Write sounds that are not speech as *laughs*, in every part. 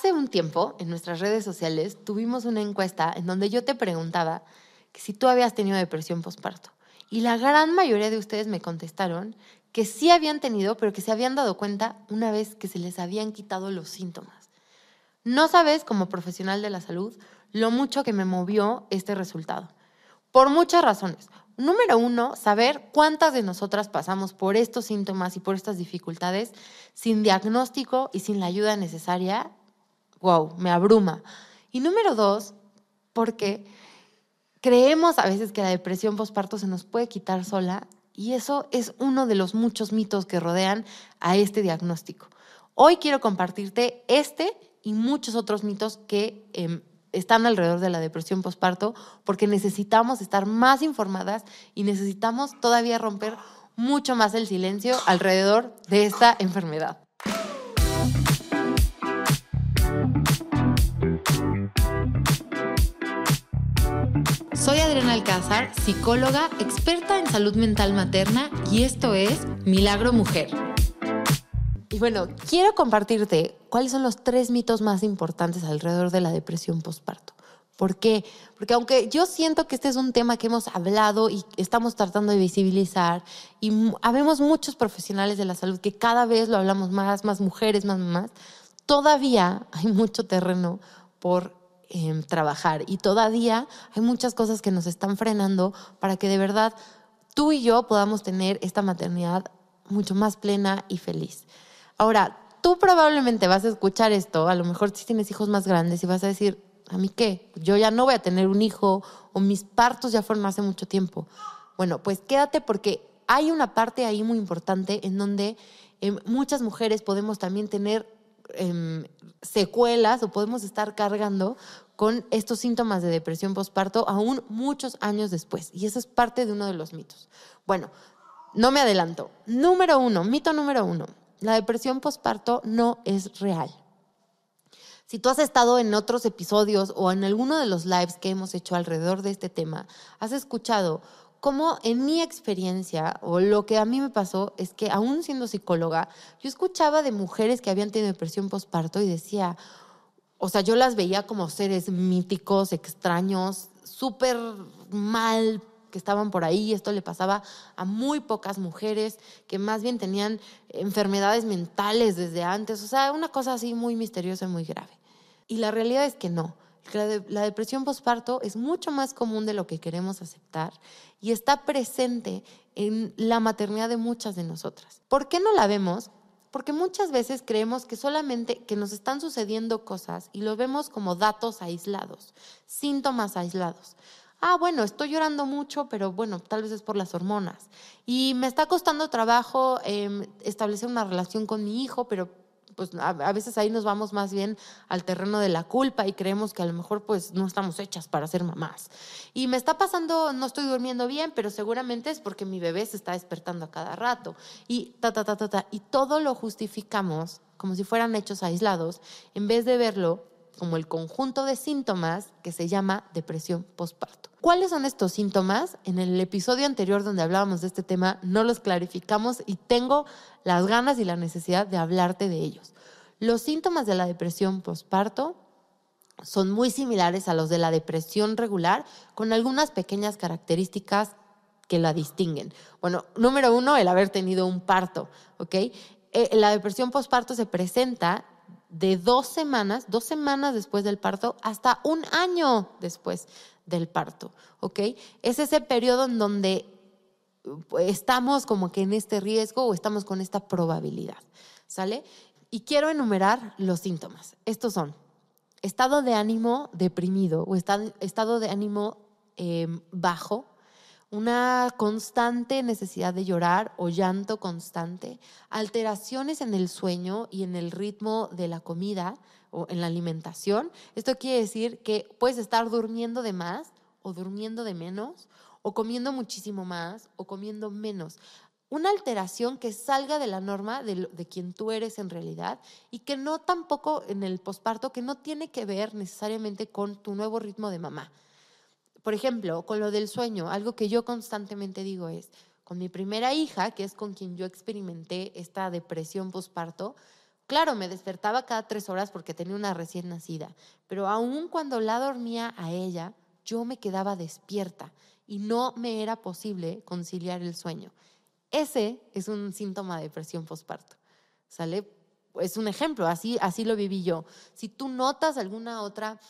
Hace un tiempo, en nuestras redes sociales, tuvimos una encuesta en donde yo te preguntaba si tú habías tenido depresión postparto. Y la gran mayoría de ustedes me contestaron que sí habían tenido, pero que se habían dado cuenta una vez que se les habían quitado los síntomas. No sabes, como profesional de la salud, lo mucho que me movió este resultado. Por muchas razones. Número uno, saber cuántas de nosotras pasamos por estos síntomas y por estas dificultades sin diagnóstico y sin la ayuda necesaria. Wow, me abruma. Y número dos, porque creemos a veces que la depresión postparto se nos puede quitar sola y eso es uno de los muchos mitos que rodean a este diagnóstico. Hoy quiero compartirte este y muchos otros mitos que em, están alrededor de la depresión postparto porque necesitamos estar más informadas y necesitamos todavía romper mucho más el silencio alrededor de esta enfermedad. Soy Adriana Alcázar, psicóloga, experta en salud mental materna y esto es Milagro Mujer. Y bueno, quiero compartirte cuáles son los tres mitos más importantes alrededor de la depresión postparto. ¿Por qué? Porque aunque yo siento que este es un tema que hemos hablado y estamos tratando de visibilizar, y habemos muchos profesionales de la salud que cada vez lo hablamos más, más mujeres, más mamás, todavía hay mucho terreno por Em, trabajar. Y todavía hay muchas cosas que nos están frenando para que de verdad tú y yo podamos tener esta maternidad mucho más plena y feliz. Ahora, tú probablemente vas a escuchar esto, a lo mejor si tienes hijos más grandes y vas a decir, ¿a mí qué? Yo ya no voy a tener un hijo o mis partos ya fueron hace mucho tiempo. Bueno, pues quédate porque hay una parte ahí muy importante en donde em, muchas mujeres podemos también tener Em, secuelas o podemos estar cargando con estos síntomas de depresión postparto aún muchos años después. Y eso es parte de uno de los mitos. Bueno, no me adelanto. Número uno, mito número uno, la depresión postparto no es real. Si tú has estado en otros episodios o en alguno de los lives que hemos hecho alrededor de este tema, has escuchado como en mi experiencia, o lo que a mí me pasó, es que aún siendo psicóloga, yo escuchaba de mujeres que habían tenido depresión postparto y decía, o sea, yo las veía como seres míticos, extraños, súper mal que estaban por ahí. Esto le pasaba a muy pocas mujeres que más bien tenían enfermedades mentales desde antes. O sea, una cosa así muy misteriosa y muy grave. Y la realidad es que no. La, depresión postparto es mucho más común de lo que queremos aceptar y está presente en la maternidad de muchas de nosotras. ¿Por qué no la vemos? Porque muchas veces creemos que solamente que nos están sucediendo cosas y lo vemos como datos aislados, síntomas aislados. Ah, bueno, estoy llorando mucho, pero bueno, tal vez es por las hormonas. Y me está costando trabajo em, establecer una relación con mi hijo, pero pues a, veces ahí nos vamos más bien al terreno de la culpa y creemos que a lo mejor pues no estamos hechas para ser mamás. Y me está pasando, no estoy durmiendo bien, pero seguramente es porque mi bebé se está despertando a cada rato. Y ta, ta, ta, ta, ta. Y todo lo justificamos como si fueran hechos aislados, en vez de verlo como el conjunto de síntomas que se llama depresión postparto. ¿Cuáles son estos síntomas? En el episodio anterior donde hablábamos de este tema no los clarificamos y tengo las ganas y la necesidad de hablarte de ellos. Los síntomas de la depresión postparto son muy similares a los de la depresión regular, con algunas pequeñas características que la distinguen. Bueno, número uno, el haber tenido un parto, ¿ok? Eh, la depresión postparto se presenta de dos semanas, dos semanas después del parto, hasta un año después del parto, ¿ok? Es ese periodo en donde pues, estamos como que en este riesgo o estamos con esta probabilidad, ¿sale? Y quiero enumerar los síntomas. Estos son estado de ánimo deprimido o estado de ánimo em, bajo, una constante necesidad de llorar o llanto constante, alteraciones en el sueño y en el ritmo de la comida o en la alimentación. Esto quiere decir que puedes estar durmiendo de más o durmiendo de menos o comiendo muchísimo más o comiendo menos. Una alteración que salga de la norma de, de quien tú eres en realidad y que no tampoco en el posparto, que no tiene que ver necesariamente con tu nuevo ritmo de mamá por ejemplo, con lo del sueño, algo que yo constantemente digo es, con mi primera hija, que es con quien yo experimenté esta depresión postparto, Claro, me despertaba cada tres horas porque tenía una recién nacida, pero aún cuando la dormía a ella, yo me quedaba despierta y no me era posible conciliar el sueño. Ese es un síntoma de depresión postparto. ¿Sale? Es un ejemplo, así, así lo viví yo. Si tú notas alguna otra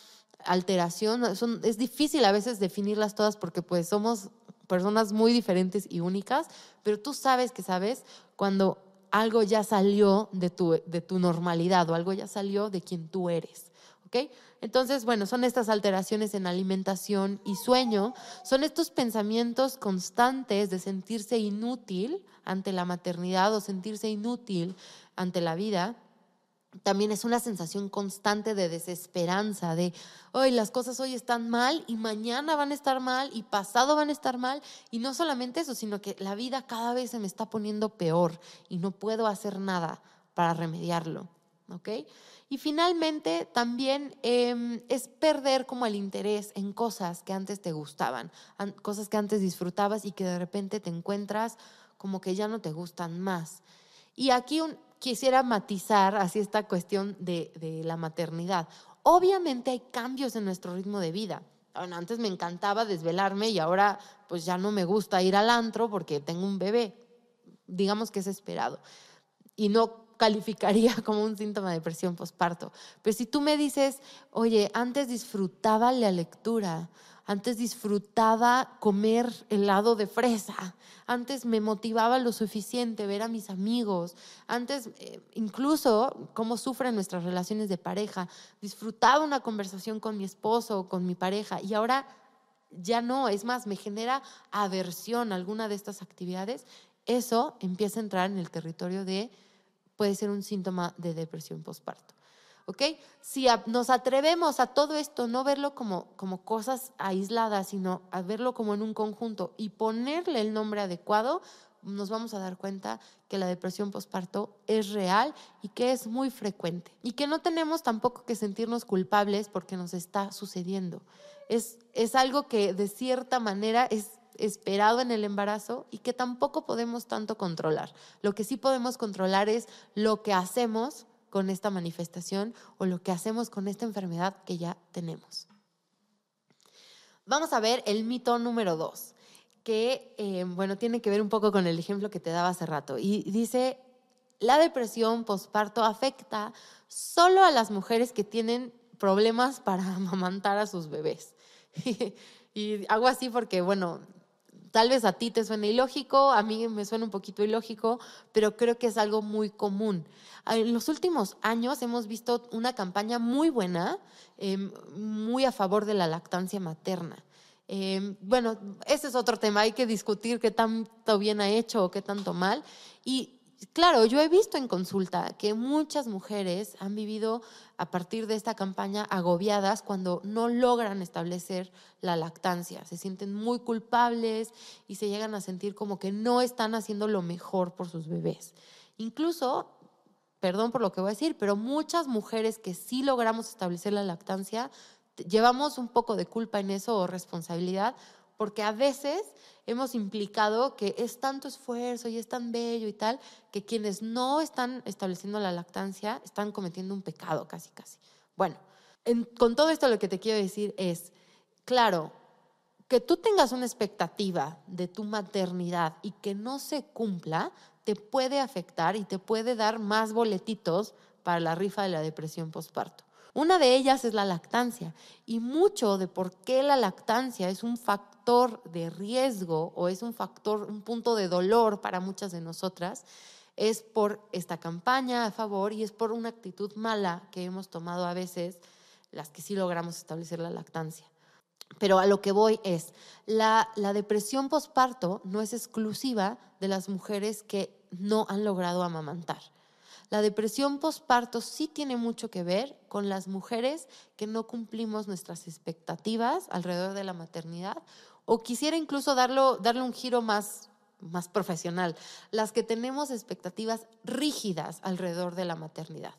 alteración, es difícil a veces definirlas todas porque pues somos personas muy diferentes y únicas, pero tú sabes que sabes cuando algo ya salió de tu, de tu normalidad o algo ya salió de quien tú eres. ¿ok? Entonces, bueno, son estas alteraciones en alimentación y sueño, son estos pensamientos constantes de sentirse inútil ante la maternidad o sentirse inútil ante la vida también es una sensación constante de desesperanza, de hoy las cosas hoy están mal y mañana van a estar mal y pasado van a estar mal. Y no solamente eso, sino que la vida cada vez se me está poniendo peor y no puedo hacer nada para remediarlo. ¿Ok? Y finalmente también em, es perder como el interés en cosas que antes te gustaban, cosas que antes disfrutabas y que de repente te encuentras como que ya no te gustan más. Y aquí un, quisiera matizar así esta cuestión de, la maternidad. Obviamente hay cambios en nuestro ritmo de vida. antes me encantaba desvelarme y ahora pues ya no me gusta ir al antro porque tengo un bebé. Digamos que es esperado. Y no calificaría *laughs* como un síntoma de depresión postparto. Pero si tú me dices, oye, antes disfrutaba la lectura, antes disfrutaba comer helado de fresa. Antes me motivaba lo suficiente ver a mis amigos. Antes, eh, incluso, cómo sufren nuestras relaciones de pareja. Disfrutaba una conversación con mi esposo o con mi pareja. Y ahora ya no. Es más, me genera aversión a alguna de estas actividades. Eso empieza a entrar en el territorio de, puede ser un síntoma de depresión postparto. ¿Ok? Si nos atrevemos a todo esto, no verlo como, como cosas aisladas, sino a verlo como en un conjunto y ponerle el nombre adecuado, nos vamos a dar cuenta que la depresión postparto es real y que es muy frecuente. Y que no tenemos tampoco que sentirnos culpables porque nos está sucediendo. Es, es algo que de cierta manera es esperado en el embarazo y que tampoco podemos tanto controlar. Lo que sí podemos controlar es lo que hacemos con esta manifestación o lo que hacemos con esta enfermedad que ya tenemos. Vamos a ver el mito número dos, que eh, bueno, tiene que ver un poco con el ejemplo que te daba hace rato. Y dice, la depresión postparto afecta solo a las mujeres que tienen problemas para *laughs* amamantar a sus bebés. *laughs* y hago así porque, bueno, tal vez a ti te suene ilógico, a mí me suena un poquito ilógico, pero creo que es algo muy común. En los últimos años hemos visto una campaña muy buena, em, muy a favor de la lactancia materna. Em, bueno, ese es otro tema, hay que discutir qué tanto bien ha hecho o qué tanto mal. Y claro, yo he visto en consulta que muchas mujeres han vivido a partir de esta campaña agobiadas cuando no logran establecer la lactancia. Se sienten muy culpables y se llegan a sentir como que no están haciendo lo mejor por sus bebés. Incluso, perdón por lo que voy a decir, pero muchas mujeres que sí logramos establecer la lactancia, llevamos un poco de culpa en eso o responsabilidad porque a veces hemos implicado que es tanto esfuerzo y es tan bello y tal, que quienes no están estableciendo la lactancia están cometiendo un pecado casi, casi. Bueno, con todo esto lo que te quiero decir es, claro, que tú tengas una expectativa de tu maternidad y que no se cumpla, te puede afectar y te puede dar más boletitos para la rifa de la depresión postparto. Una de ellas es la lactancia y mucho de por qué la lactancia es un factor de riesgo o es un factor, un punto de dolor para muchas de nosotras, es por esta campaña a favor y es por una actitud mala que hemos tomado a veces las que sí logramos establecer la lactancia. Pero a lo que voy es, la, la depresión postparto no es exclusiva de las mujeres que no han logrado amamantar. La depresión postparto sí tiene mucho que ver con las mujeres que no cumplimos nuestras expectativas alrededor de la maternidad o quisiera incluso darlo, darle un giro más, más profesional, las que tenemos expectativas rígidas alrededor de la maternidad.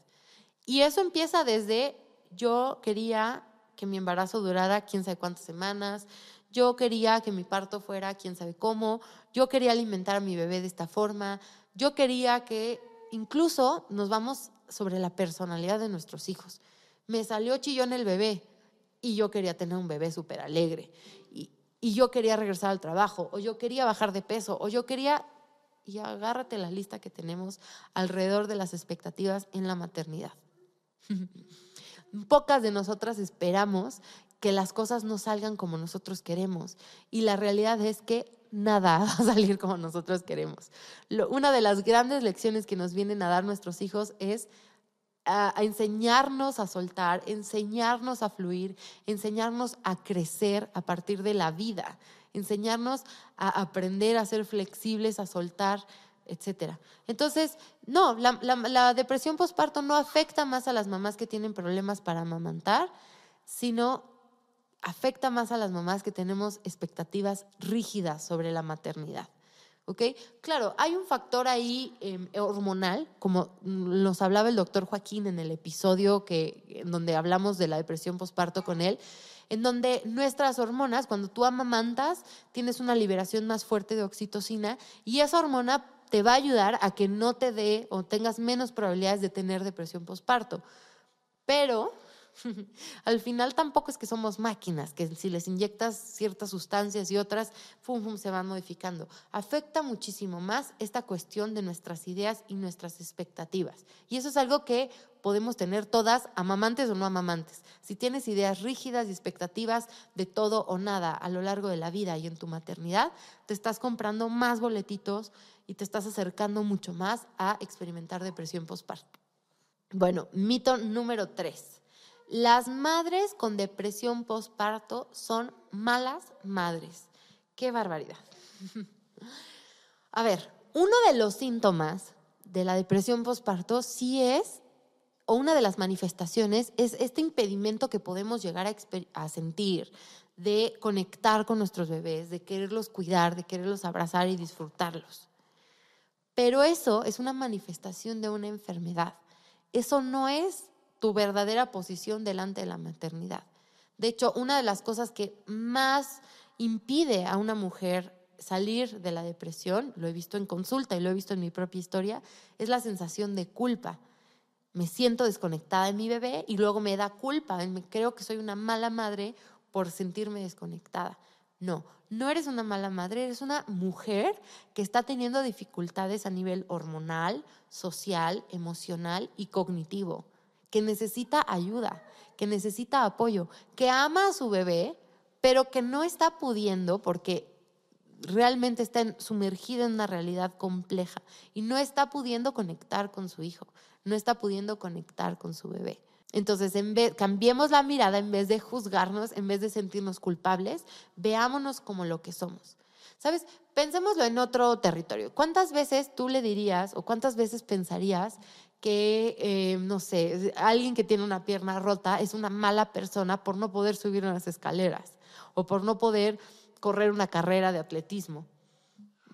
Y eso empieza desde yo quería que mi embarazo durara quién sabe cuántas semanas, yo quería que mi parto fuera quién sabe cómo, yo quería alimentar a mi bebé de esta forma, yo quería que incluso nos vamos sobre la personalidad de nuestros hijos. Me salió chillón el bebé y yo quería tener un bebé súper alegre. Y, y yo quería regresar al trabajo, o yo quería bajar de peso, o yo quería... Y agárrate la lista que tenemos alrededor de las expectativas en la maternidad. *laughs* Pocas de nosotras esperamos que las cosas no salgan como nosotros queremos. Y la realidad es que nada *laughs* va a salir como nosotros queremos. una de las grandes lecciones que nos vienen a dar nuestros hijos es enseñarnos a soltar, enseñarnos a fluir, enseñarnos a crecer a partir de la vida, enseñarnos a aprender a ser flexibles, a soltar, etc. Entonces, no, la, la depresión postparto no afecta más a las mamás que tienen problemas para amamantar, sino afecta más a las mamás que tenemos expectativas rígidas sobre la maternidad. ¿Ok? Claro, hay un factor ahí em, hormonal, como nos hablaba el doctor Joaquín en el episodio que, en donde hablamos de la depresión postparto con él, en donde nuestras hormonas, cuando tú amamantas, tienes una liberación más fuerte de oxitocina y esa hormona te va a ayudar a que no te dé o tengas menos probabilidades de tener depresión postparto. Pero *laughs* Al final tampoco es que somos máquinas, que si les inyectas ciertas sustancias y otras, fum, se van modificando. Afecta muchísimo más esta cuestión de nuestras ideas y nuestras expectativas. Y eso es algo que podemos tener todas, amamantes o no amamantes. Si tienes ideas rígidas y expectativas de todo o nada a lo largo de la vida y en tu maternidad, te estás comprando más boletitos y te estás acercando mucho más a experimentar depresión postparto. Bueno, mito número tres las madres con depresión postparto son malas madres. Qué barbaridad. *laughs* A ver, uno de los síntomas de la depresión postparto sí es, o una de las manifestaciones, es este impedimento que podemos llegar a, a sentir de conectar con nuestros bebés, de quererlos cuidar, de quererlos abrazar y disfrutarlos. Pero eso es una manifestación de una enfermedad. Eso no es tu verdadera posición delante de la maternidad. De hecho, una de las cosas que más impide a una mujer salir de la depresión, lo he visto en consulta y lo he visto en mi propia historia, es la sensación de culpa. Me siento desconectada de mi bebé y luego me da culpa. Creo que soy una mala madre por sentirme desconectada. No, no eres una mala madre, eres una mujer que está teniendo dificultades a nivel hormonal, social, emocional y cognitivo que necesita ayuda, que necesita apoyo, que ama a su bebé, pero que no está pudiendo porque realmente está sumergida en una realidad compleja y no está pudiendo conectar con su hijo, no está pudiendo conectar con su bebé. Entonces, cambiemos la mirada en vez de juzgarnos, en vez de sentirnos culpables, veámonos como lo que somos. ¿Sabes? Pensémoslo en otro territorio. ¿Cuántas veces tú le dirías o cuántas veces pensarías que, eh, no sé, alguien que tiene una pierna rota es una mala persona por no poder subir unas escaleras o por no poder correr una carrera de atletismo.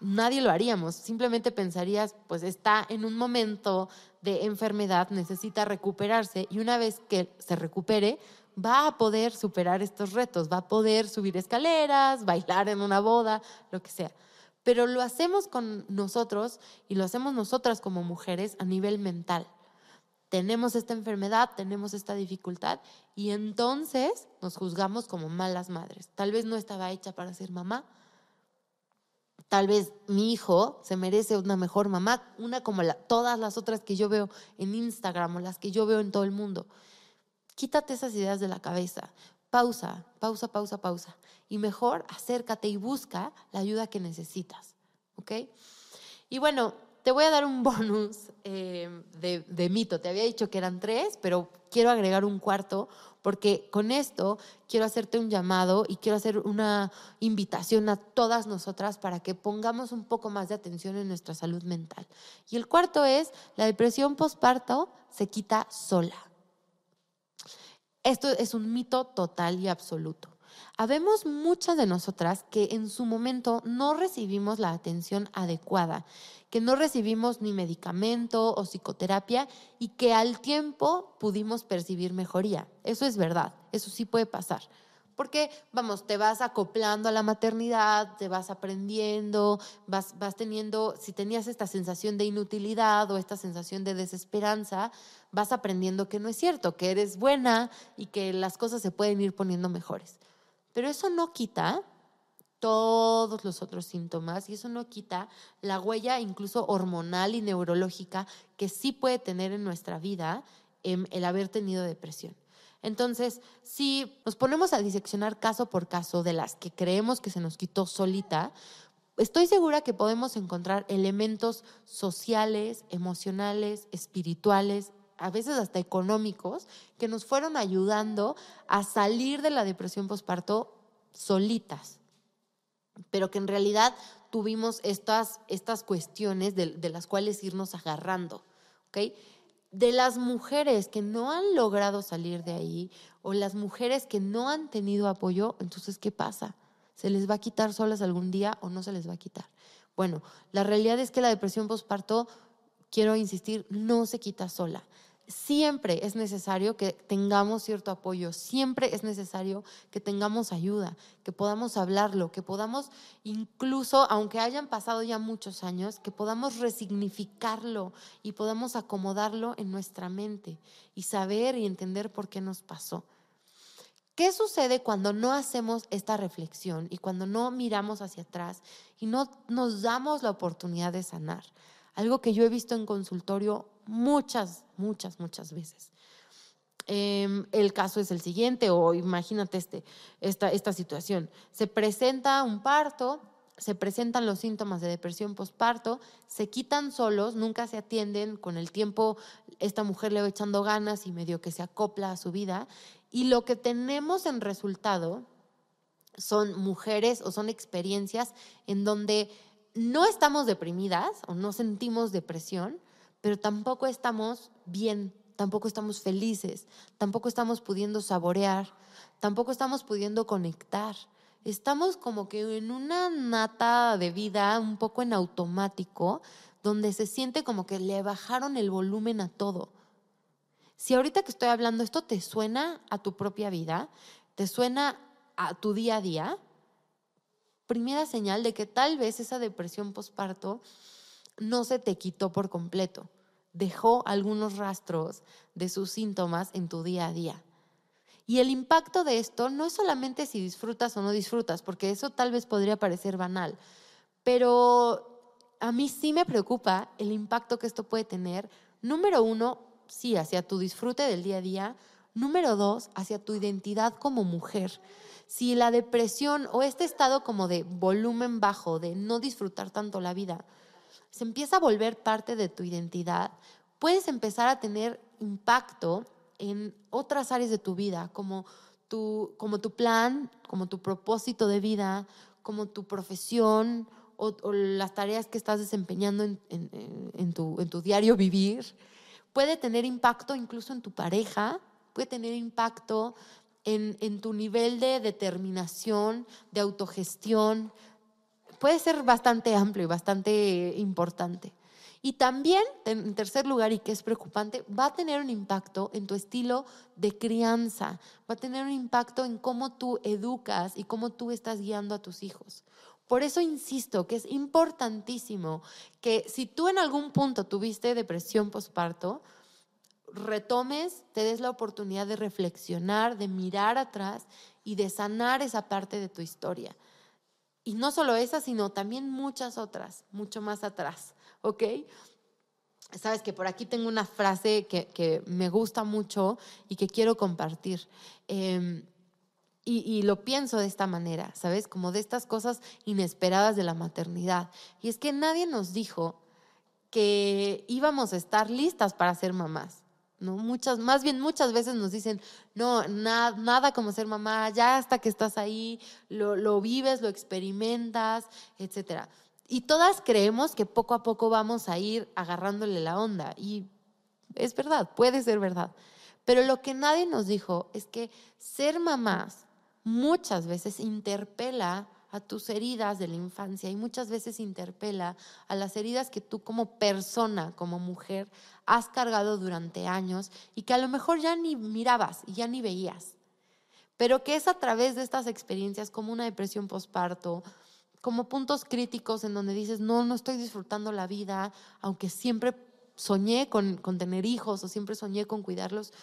Nadie lo haríamos, simplemente pensarías, pues está en un momento de enfermedad, necesita recuperarse y una vez que se recupere, va a poder superar estos retos, va a poder subir escaleras, *laughs* bailar en una boda, lo que sea pero lo hacemos con nosotros y lo hacemos nosotras como mujeres a nivel mental. Tenemos esta enfermedad, tenemos esta dificultad y entonces nos juzgamos como malas madres. Tal vez no estaba hecha para ser mamá. Tal vez mi hijo se merece una mejor mamá, una como todas las otras que yo veo en Instagram o las que yo veo en todo el mundo. Quítate esas ideas de la cabeza pausa, pausa, pausa, pausa. Y mejor acércate y busca la ayuda que necesitas. ¿Ok? Y bueno, te voy a dar un *laughs* bonus eh, de, de, mito. Te había dicho que eran tres, pero quiero agregar un cuarto porque con esto quiero hacerte un llamado y quiero hacer una invitación a todas nosotras para que pongamos un poco más de atención en nuestra salud mental. Y el cuarto es, la depresión postparto se quita sola. Esto es un mito total y absoluto. Habemos muchas de nosotras que en su momento no recibimos la atención adecuada, que no recibimos ni medicamento o psicoterapia y que al tiempo pudimos percibir mejoría. Eso es verdad, eso sí puede pasar. Porque, vamos, te vas acoplando a la maternidad, te vas aprendiendo, vas, vas teniendo, si tenías esta sensación de inutilidad o esta sensación de desesperanza, vas aprendiendo que no es cierto, que eres buena y que las cosas se pueden ir poniendo mejores. Pero eso no quita todos los otros síntomas y eso no quita la huella incluso hormonal y neurológica que sí puede tener en nuestra vida el haber tenido depresión. Entonces, si nos ponemos a diseccionar caso por caso de las que creemos que se nos quitó solita, estoy segura que podemos encontrar elementos sociales, emocionales, espirituales, a veces hasta económicos, que nos fueron ayudando a salir de la depresión postparto solitas, pero que en realidad tuvimos estas, estas cuestiones de, las cuales irnos agarrando. ¿okay? De las mujeres que no han logrado salir de ahí o las mujeres que no han tenido apoyo, entonces, ¿qué pasa? ¿Se les va a quitar solas algún día o no se les va a quitar? Bueno, la realidad es que la depresión postparto, quiero insistir, no se quita sola siempre es necesario que tengamos cierto apoyo, siempre es necesario que tengamos ayuda, que podamos hablarlo, que podamos incluso, aunque hayan pasado ya muchos años, que podamos resignificarlo y podamos acomodarlo en nuestra mente y saber y entender por qué nos pasó. ¿Qué sucede cuando no hacemos esta reflexión y cuando no miramos hacia atrás y no nos damos la oportunidad de sanar? Algo que yo he visto en consultorio muchas, muchas, muchas veces. Em, el caso es el siguiente, o imagínate este, esta, esta situación. Se presenta un parto, se presentan los síntomas de depresión postparto, se quitan solos, nunca se atienden, con el tiempo esta mujer le va echando ganas y medio que se acopla a su vida, y lo que tenemos en resultado son mujeres o son experiencias en donde no estamos deprimidas o no sentimos depresión, pero tampoco estamos bien, tampoco estamos felices, tampoco estamos pudiendo saborear, tampoco estamos pudiendo conectar. Estamos como que en una nata de vida un poco en automático, donde se siente como que le bajaron el volumen a todo. Si ahorita que estoy hablando esto te suena a tu propia vida, te suena a tu día a día, primera señal de que tal vez esa depresión postparto no se te quitó por completo. Dejó algunos rastros de sus síntomas en tu día a día. Y el impacto de esto no es solamente si disfrutas o no disfrutas, porque eso tal vez podría parecer banal, pero a mí sí me preocupa el impacto que esto puede tener, número uno, sí, hacia tu disfrute del día a día, número dos, hacia tu identidad como mujer. Si la depresión o este estado como de volumen bajo, de no disfrutar tanto la vida, se empieza a volver parte de tu identidad, puedes empezar a tener impacto en otras áreas de tu vida, como tu, como tu plan, como tu propósito de vida, como tu profesión o, las tareas que estás desempeñando en, tu, en tu diario vivir. Puede tener impacto incluso en tu pareja, puede tener impacto en, en tu nivel de determinación, de autogestión, puede ser bastante amplio y bastante importante. Y también, en tercer lugar, y que es preocupante, va a tener un impacto en tu estilo de crianza, va a tener un impacto en cómo tú educas y cómo tú estás guiando a tus hijos. Por eso insisto que es importantísimo que si tú en algún punto tuviste depresión postparto, retomes, te des la oportunidad de reflexionar, de mirar atrás y de sanar esa parte de tu historia. Y no solo esa, sino también muchas otras, mucho más atrás, ¿ok? Sabes que por aquí tengo una frase que, me gusta mucho y que quiero compartir. Em, y, y, lo pienso de esta manera, ¿sabes? Como de estas cosas inesperadas de la maternidad. Y es que nadie nos dijo que íbamos a estar listas para ser mamás. ¿No? Muchas, más bien muchas veces nos dicen, no, nada como ser mamá, ya hasta que estás ahí, lo, lo vives, lo experimentas, etc. Y todas creemos que poco a poco vamos a ir agarrándole la onda. Y es verdad, puede ser verdad. Pero lo que nadie nos dijo es que ser mamás muchas veces interpela a tus heridas de la infancia y muchas veces interpela a las heridas que tú como persona, como mujer, has cargado durante años y que a lo mejor ya ni mirabas y ya ni veías. pero que es a través de estas experiencias como una depresión postparto, como puntos críticos en donde dices, no, no estoy disfrutando la vida, aunque siempre soñé con, con tener hijos o siempre soñé con cuidarlos,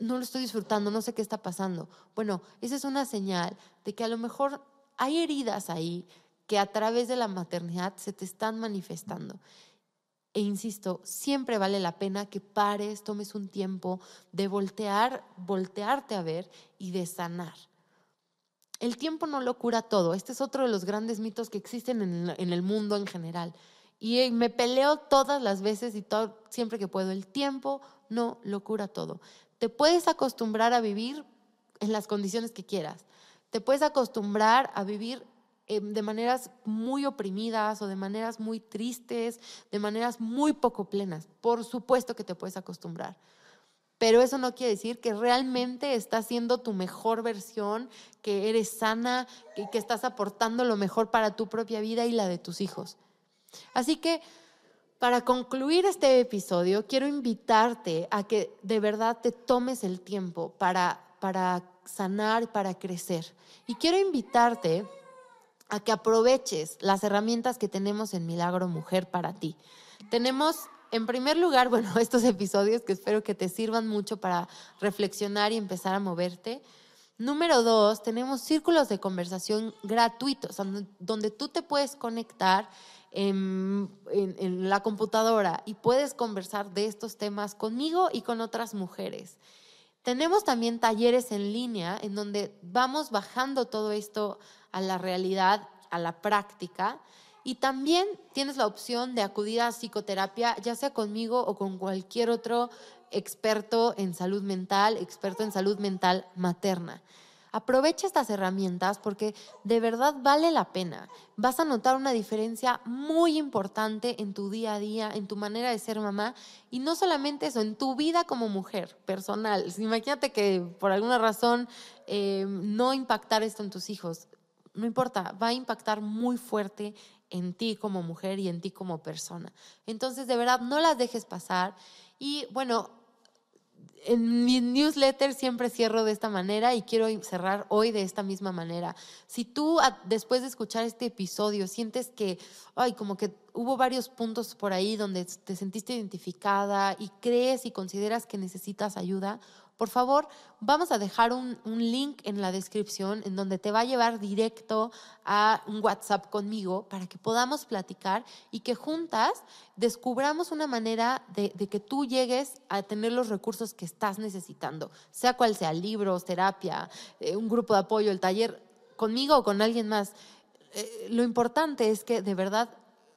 no lo estoy disfrutando, no sé qué está pasando. Bueno, esa es una señal de que a lo mejor hay heridas ahí que a través de la maternidad se te están manifestando. E insisto, siempre vale la pena que pares, tomes un tiempo de voltear, voltearte a ver y de sanar. El tiempo no lo cura todo. Este es otro de los grandes mitos que existen en, el mundo en general. Y me peleo todas las veces y siempre que puedo. El tiempo no lo cura todo. Te puedes acostumbrar a vivir en las condiciones que quieras. Te puedes acostumbrar a vivir Em, de maneras muy oprimidas o de maneras muy tristes, de maneras muy poco plenas. Por supuesto que te puedes acostumbrar. Pero eso no quiere decir que realmente estás siendo tu mejor versión, que eres sana, que, que estás aportando lo mejor para tu propia vida y la de tus hijos. Así que para concluir este episodio, quiero invitarte a que de verdad te tomes el tiempo para, para sanar, para crecer. Y quiero invitarte a que aproveches las herramientas que tenemos en Milagro Mujer para ti. Tenemos, en primer lugar, *laughs* bueno, estos episodios que espero que te sirvan mucho para reflexionar y empezar a moverte. Número dos, tenemos círculos de conversación gratuitos, donde tú te puedes conectar en, en, la computadora y puedes conversar de estos temas conmigo y con otras mujeres. Tenemos también talleres en línea en donde vamos bajando todo esto a la realidad, a la práctica. Y también tienes la opción de acudir a psicoterapia, ya sea conmigo o con cualquier otro experto en salud mental, experto en salud mental materna. Aprovecha estas herramientas porque de verdad vale la pena. Vas a notar una diferencia muy importante en tu día a día, en tu manera de ser mamá y no solamente eso, en tu vida como mujer personal. Imagínate que por alguna razón eh, no impactar esto en tus hijos. No importa, va a impactar muy fuerte en ti como mujer y en ti como persona. Entonces, de verdad, no las dejes pasar. Y bueno, en mi newsletter siempre cierro de esta manera y quiero cerrar hoy de esta misma manera. Si tú después de escuchar este episodio sientes que, ay, como que hubo varios puntos por ahí donde te sentiste identificada y crees y consideras que necesitas ayuda, por favor, vamos a dejar un, link en la descripción en donde te va a llevar directo a un WhatsApp conmigo para que podamos platicar y que juntas descubramos una manera de, que tú llegues a tener los recursos que estás necesitando, sea cual sea, libros, terapia, eh, un grupo de apoyo, el taller, conmigo o con alguien más. Eh, lo importante es que de verdad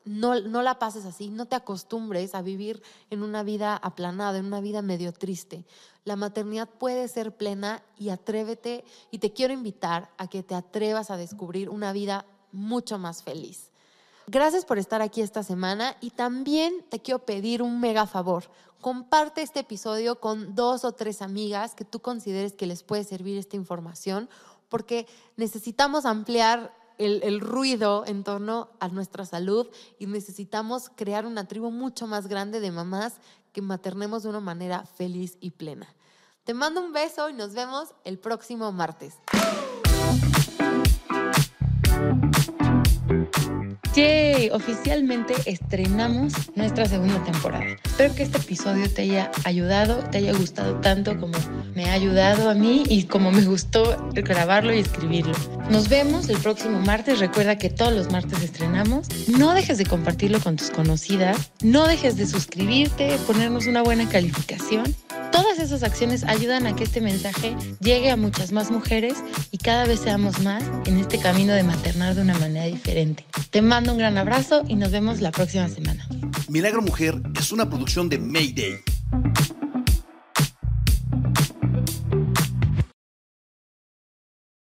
no, no, la pases así, no te acostumbres a vivir en una vida aplanada, en una vida medio triste la maternidad puede ser plena y atrévete y te quiero invitar a que te atrevas a descubrir una vida mucho más feliz. Gracias por estar aquí esta semana y también te quiero pedir un mega favor. Comparte este episodio con dos o tres amigas que tú consideres que les puede servir esta información porque necesitamos ampliar el, el, ruido en torno a nuestra salud y necesitamos crear una tribu mucho más grande de mamás que maternemos de una manera feliz y plena. Te mando un beso y nos vemos el próximo martes. Yay, oficialmente estrenamos nuestra segunda temporada. Espero que este episodio te haya ayudado, te haya gustado tanto como me ha ayudado a mí y como me gustó grabarlo y escribirlo. Nos vemos el próximo martes. Recuerda que todos los martes estrenamos. No dejes de compartirlo con tus conocidas. No dejes de suscribirte, ponernos una buena calificación. Todas esas acciones ayudan a que este mensaje llegue a muchas más mujeres y cada vez seamos más en este camino de maternar de una manera diferente. Te mando un gran abrazo y nos vemos la próxima semana. Milagro Mujer es una producción de Mayday